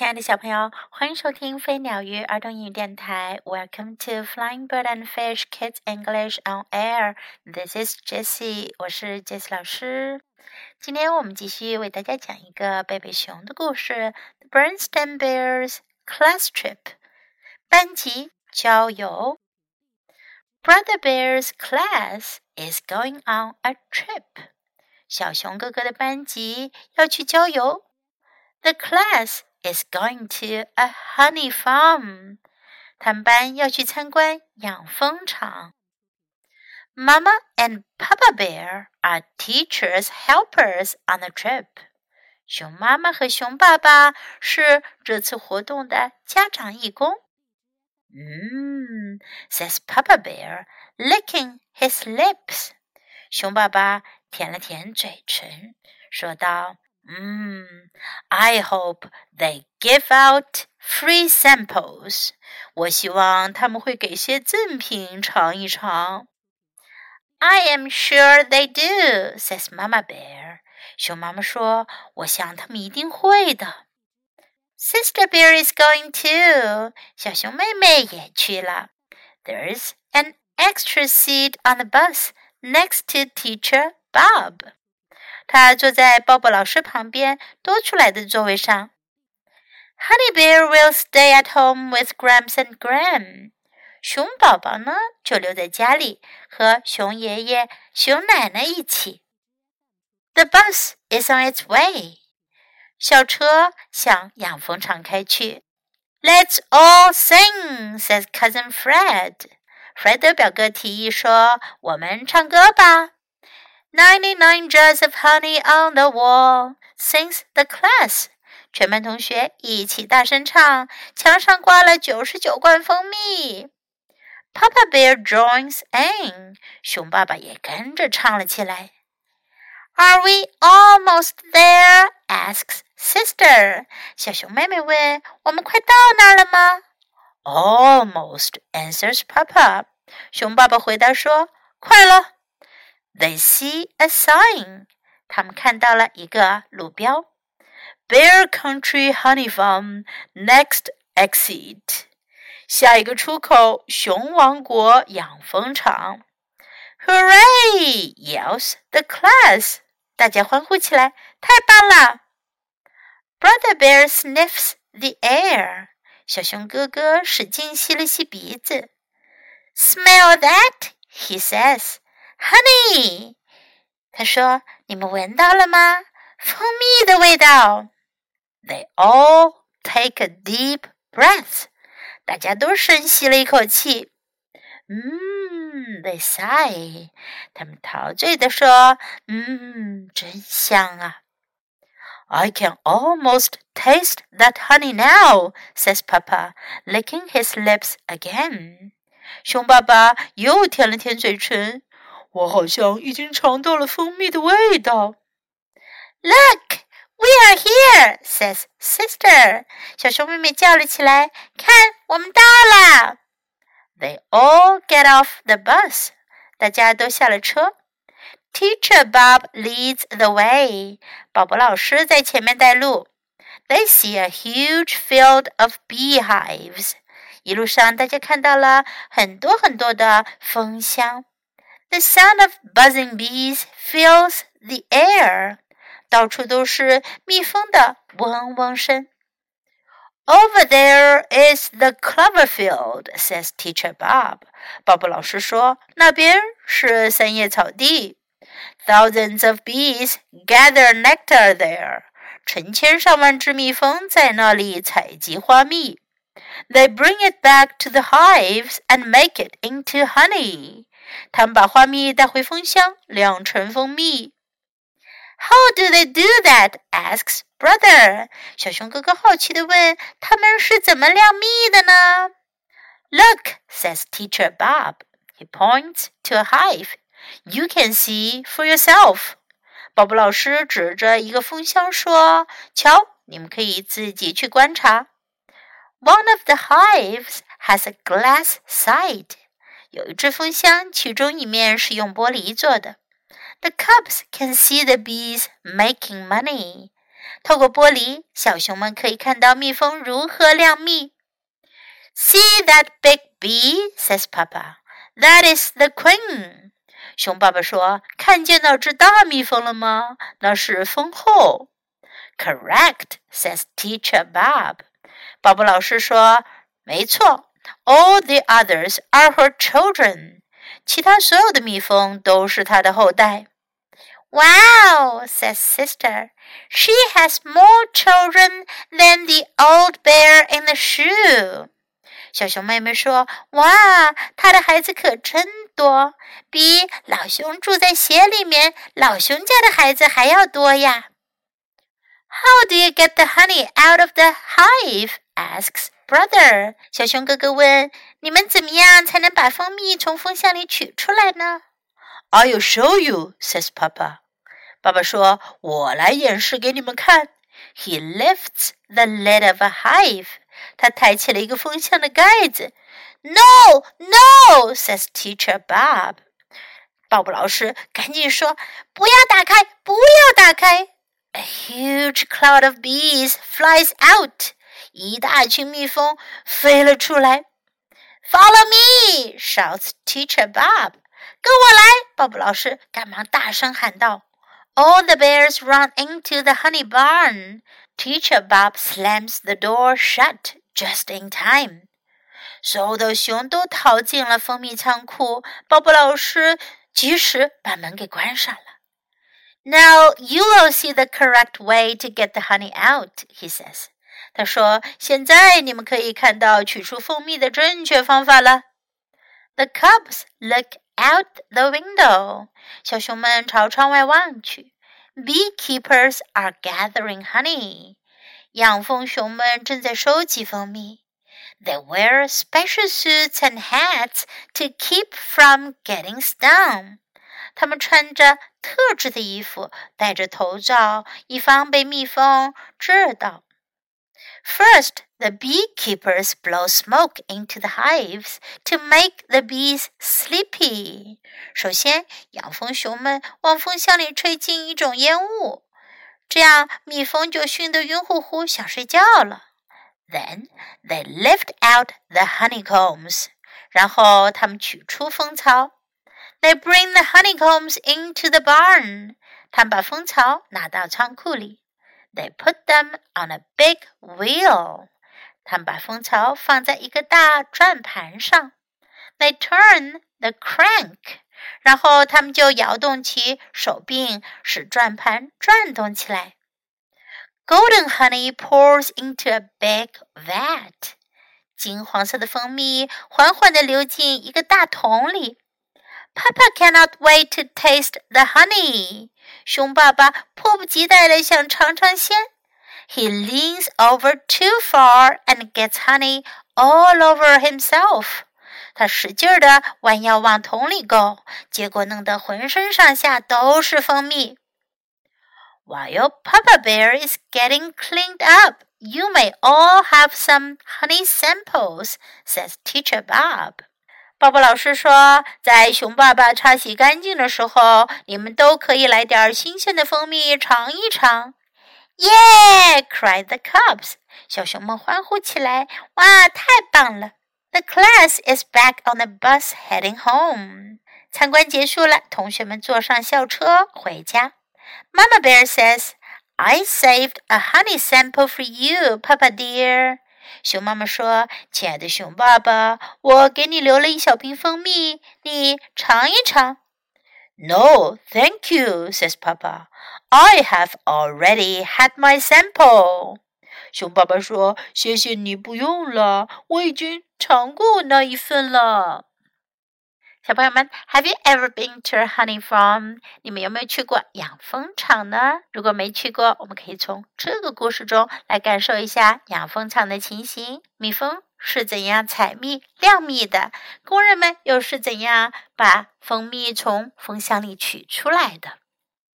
亲爱的小朋友，欢迎收听飞鸟鱼儿童英语电台。Welcome to Flying Bird and Fish Kids English on Air. This is Jessie，我是 Jessie 老师。今天我们继续为大家讲一个贝贝熊的故事，《The Bernstein Bears Class Trip》班级郊游。Brother Bear's class is going on a trip. 小熊哥哥的班级要去郊游。The class is going to a honey farm. 他们班要去参观养蜂场。Mama and Papa Bear are teachers' helpers on the trip. 熊妈妈和熊爸爸是这次活动的家长义工。嗯，says Papa Bear, licking his lips. 熊爸爸舔了舔嘴唇，说道。 Mm, I hope they give out free samples. 我希望他们会给些赠品尝一尝。I am sure they do, says Mama Bear. 熊妈妈说：“我想他们一定会的。” Sister Bear is going too. 小熊妹妹也去了。There's an extra seat on the bus next to Teacher Bob. 他坐在鲍勃老师旁边多出来的座位上。Honey Bear will stay at home with Grams and Gram。熊宝宝呢，就留在家里和熊爷爷、熊奶奶一起。The bus is on its way。小车向养蜂场开去。Let's all sing, says Cousin Fred。弗雷德表哥提议说：“我们唱歌吧。” Ninety-nine jars of honey on the wall, sings the class. 全班同学一起大声唱，墙上挂了九十九罐蜂蜜。Papa Bear joins in，熊爸爸也跟着唱了起来。Are we almost there? asks sister. 小熊妹妹问：“我们快到那儿了吗？”Almost answers Papa. 熊爸爸回答说：“快了。” They see a sign. 他们看到了一个路标：Bear Country Honey Farm Next Exit。下一个出口，熊王国养蜂场。Hooray! yells the class. 大家欢呼起来，太棒了！Brother Bear sniffs the air. 小熊哥哥使劲吸了吸鼻子。Smell that? He says. Honey，他说：“你们闻到了吗？蜂蜜的味道。” They all take a deep breath，大家都深吸了一口气。嗯，They sigh，他们陶醉地说：“嗯，真香啊。” I can almost taste that honey now, says Papa, licking his lips again. 熊爸爸又舔了舔嘴唇。我好像已经尝到了蜂蜜的味道。Look, we are here, says sister. 小熊妹妹叫了起来：“看，我们到了！” They all get off the bus. 大家都下了车。Teacher Bob leads the way. 宝宝老师在前面带路。They see a huge field of beehives. 一路上，大家看到了很多很多的蜂箱。the sound of buzzing bees fills the air. 到处都是蜜蜂的嗡嗡声。Over there is the clover field, says Teacher Bob. 鲍勃老师说，那边是三叶草地。Thousands of bees gather nectar there. 成千上万只蜜蜂在那里采集花蜜。They bring it back to the hives and make it into honey. 他们把花蜜带回蜂箱，酿成蜂蜜。How do they do that? asks brother. 小熊哥哥好奇地问：“他们是怎么酿蜜的呢？”Look, says Teacher Bob. He points to a hive. You can see for yourself. 鲍勃老师指着一个蜂箱说：“瞧，你们可以自己去观察。”One of the hives has a glass side. 有一只蜂箱，其中一面是用玻璃做的。The cubs can see the bees making money。透过玻璃，小熊们可以看到蜜蜂如何酿蜜。See that big bee, says Papa. That is the queen. 熊爸爸说：“看见那只大蜜蜂了吗？那是蜂后。” Correct, says Teacher Bob. 宝宝老师说：“没错。” All the others are her children. 其他所有的蜜蜂都是她的后代。Wow, says sister. She has more children than the old bear in the shoe. 小熊妹妹说：“哇，她的孩子可真多，比老熊住在鞋里面老熊家的孩子还要多呀。” How do you get the honey out of the hive? asks brother. 小熊哥哥问：“你们怎么样才能把蜂蜜从蜂箱里取出来呢？” I'll show you, says Papa. 爸爸说：“我来演示给你们看。” He lifts the lid of a hive. 他抬起了一个蜂箱的盖子。No, no, says Teacher Bob. 鲍勃老师赶紧说：“不要打开，不要打开！” A huge cloud of bees flies out. 一大群蜜蜂飞了出来。Follow me! shouts Teacher Bob. 跟我来！鲍勃老师赶忙大声喊道。All the bears run into the honey barn. Teacher Bob slams the door shut just in time. 所有的熊都逃进了蜂蜜仓库，鲍勃老师及时把门给关上了。Now you will see the correct way to get the honey out, he says. 他说：“现在你们可以看到取出蜂蜜的正确方法了。” The cubs look out the window. 小熊们朝窗外望去。Beekeepers are gathering honey. 养蜂熊们正在收集蜂蜜。They wear special suits and hats to keep from getting stung. 他们穿着特制的衣服，戴着头罩，以防被蜜蜂蛰到。First, the beekeepers blow smoke into the hives to make the bees sleepy. 首先，养蜂熊们往蜂箱里吹进一种烟雾，这样蜜蜂就熏得晕乎乎，想睡觉了。Then they lift out the honeycombs. 然后他们取出蜂巢。They bring the honeycombs into the barn. 他们把蜂巢拿到仓库里。 They put them on a big wheel. 他们把蜂巢放在一个大转盘上。They turn the crank. 然后他们就摇动起手柄，使转盘转动起来。Golden honey pours into a big vat. 金黄色的蜂蜜缓缓地流进一个大桶里。Papa cannot wait to taste the honey. 熊爸爸迫不及待地想尝尝鲜。He leans over too far and gets honey all over himself. 他使劲地弯腰往桶里够，结果弄得浑身上下都是蜂蜜。While Papa Bear is getting cleaned up, you may all have some honey samples, says Teacher Bob. 爸爸老师说，在熊爸爸擦洗干净的时候，你们都可以来点新鲜的蜂蜜尝一尝。Yeah! cried the cubs. 小熊们欢呼起来。哇，太棒了！The class is back on the bus heading home. 参观结束了，同学们坐上校车回家。Mama Bear says, "I saved a honey sample for you, Papa dear." 熊妈妈说：“亲爱的熊爸爸，我给你留了一小瓶蜂蜜，你尝一尝。” No, thank you, says Papa. I have already had my sample. 熊爸爸说：“谢谢你，不用了，我已经尝过那一份了。”小朋友们，Have you ever been to a honey farm？你们有没有去过养蜂场呢？如果没去过，我们可以从这个故事中来感受一下养蜂场的情形。蜜蜂是怎样采蜜、酿蜜的？工人们又是怎样把蜂蜜从蜂箱里取出来的？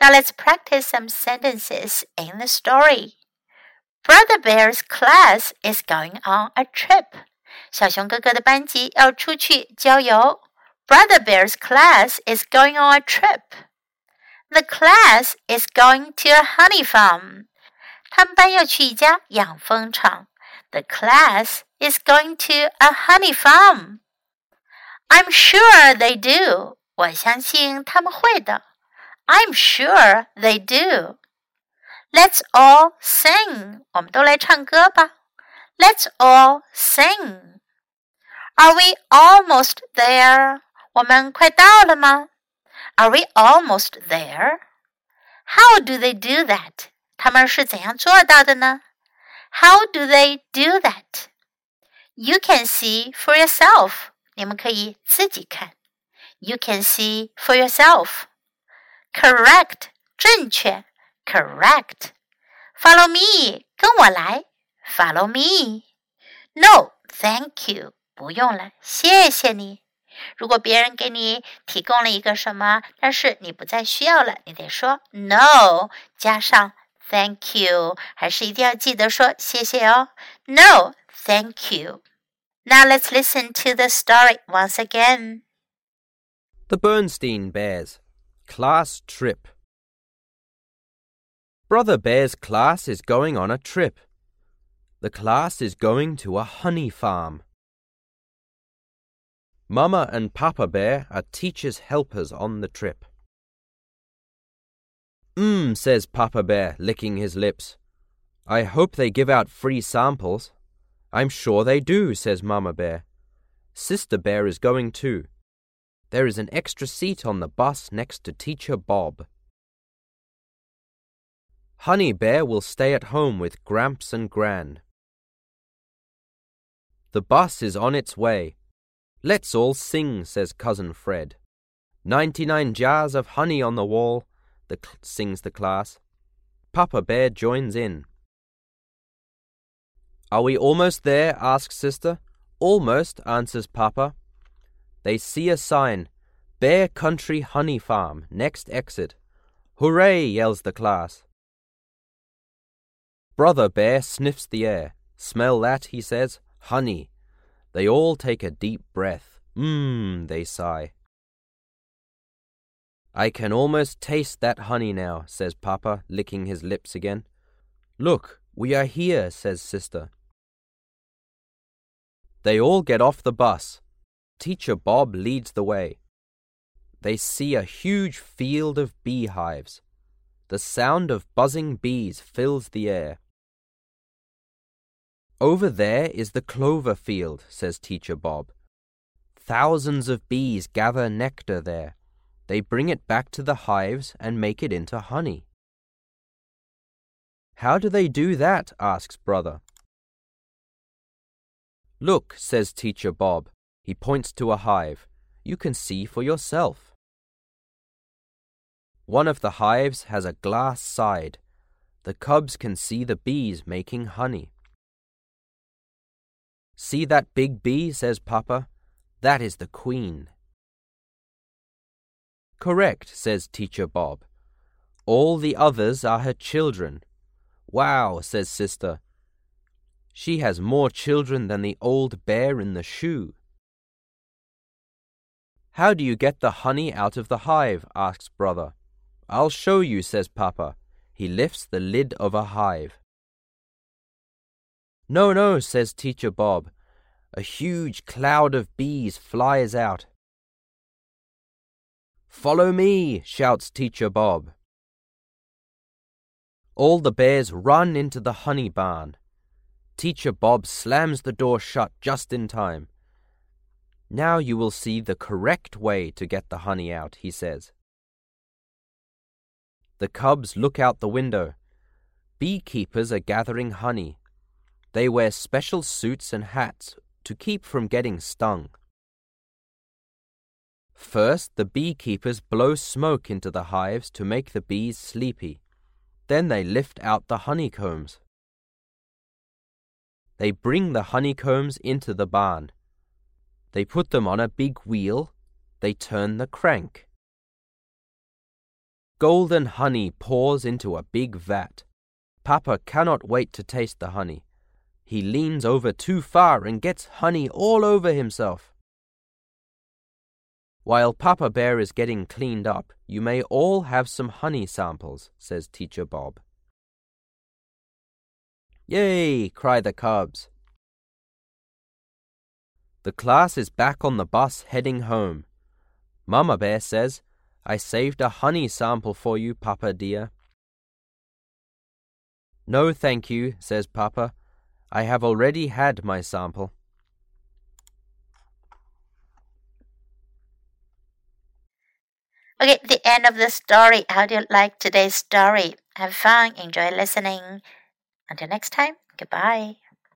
Now let's practice some sentences in the story. Brother Bear's class is going on a trip. 小熊哥哥的班级要出去郊游。 Brother Bear's class is going on a trip. The class is going to a honey farm. 他们班要去一家养蜂场。The class is going to a honey farm. I'm sure they do. 我相信他们会的。I'm sure they do. Let's all sing. 我们都来唱歌吧。Let's all sing. Are we almost there? 我们快到了吗？Are we almost there? How do they do that? 他们是怎样做到的呢？How do they do that? You can see for yourself. 你们可以自己看。You can see for yourself. Correct，正确。Correct. Follow me，跟我来。Follow me. No, thank you. 不用了，谢谢你。 如果别人给你提供了一个什么，但是你不再需要了，你得说 no 加上 thank you，还是一定要记得说谢谢哦。No thank you. Now let's listen to the story once again. The Berenstain Bears Class Trip. Brother Bear's class is going on a trip. The class is going to a honey farm. Mama and Papa Bear are teachers' helpers on the trip. Mmm, says Papa Bear, licking his lips. I hope they give out free samples. I'm sure they do, says Mama Bear. Sister Bear is going too. There is an extra seat on the bus next to Teacher Bob. Honey Bear will stay at home with Gramps and Gran. The bus is on its way. Let's all sing, says Cousin Fred. Ninety nine jars of honey on the wall, the cl- sings the class. Papa Bear joins in. Are we almost there? asks Sister. Almost, answers Papa. They see a sign Bear Country Honey Farm, next exit. Hooray! yells the class. Brother Bear sniffs the air. Smell that, he says. Honey. They all take a deep breath. Mmm, they sigh. I can almost taste that honey now, says Papa, licking his lips again. Look, we are here, says Sister. They all get off the bus. Teacher Bob leads the way. They see a huge field of beehives. The sound of buzzing bees fills the air. Over there is the clover field, says Teacher Bob. Thousands of bees gather nectar there. They bring it back to the hives and make it into honey. How do they do that? asks Brother. Look, says Teacher Bob. He points to a hive. You can see for yourself. One of the hives has a glass side. The cubs can see the bees making honey. See that big bee, says Papa. That is the queen. Correct, says Teacher Bob. All the others are her children. Wow, says Sister. She has more children than the old bear in the shoe. How do you get the honey out of the hive? asks Brother. I'll show you, says Papa. He lifts the lid of a hive. No, no, says Teacher Bob. A huge cloud of bees flies out. Follow me, shouts Teacher Bob. All the bears run into the honey barn. Teacher Bob slams the door shut just in time. Now you will see the correct way to get the honey out, he says. The cubs look out the window. Beekeepers are gathering honey. They wear special suits and hats to keep from getting stung. First, the beekeepers blow smoke into the hives to make the bees sleepy. Then they lift out the honeycombs. They bring the honeycombs into the barn. They put them on a big wheel. They turn the crank. Golden honey pours into a big vat. Papa cannot wait to taste the honey. He leans over too far and gets honey all over himself. While Papa Bear is getting cleaned up, you may all have some honey samples, says Teacher Bob. Yay! cry the cubs. The class is back on the bus heading home. Mama Bear says, I saved a honey sample for you, Papa dear. No, thank you, says Papa. I have already had my sample. Okay, the end of the story. How do you like today's story? Have fun, enjoy listening. Until next time, goodbye.